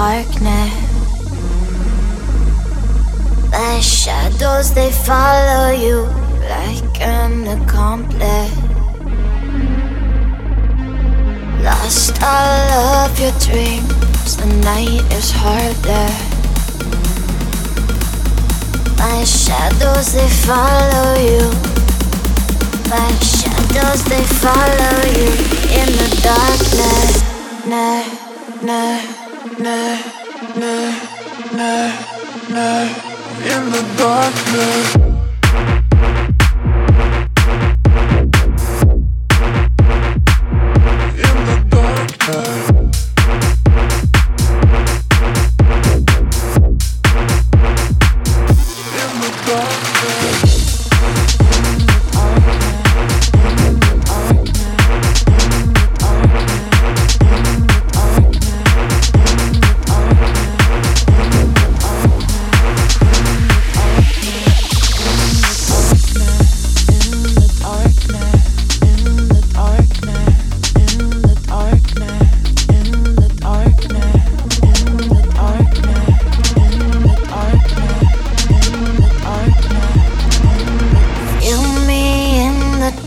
darkness. The shadows they follow you like an accomplice. Lost all of your dreams, the night is harder. My shadows they follow you. My shadows they follow you in the darkness. Nah, nah, nah, nah, nah, in the darkness.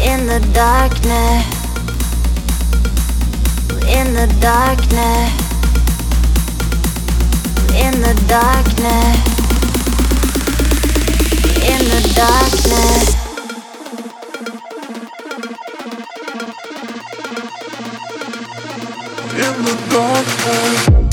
in the darkness. In the darkness. In the darkness. In the darkness. In the darkness.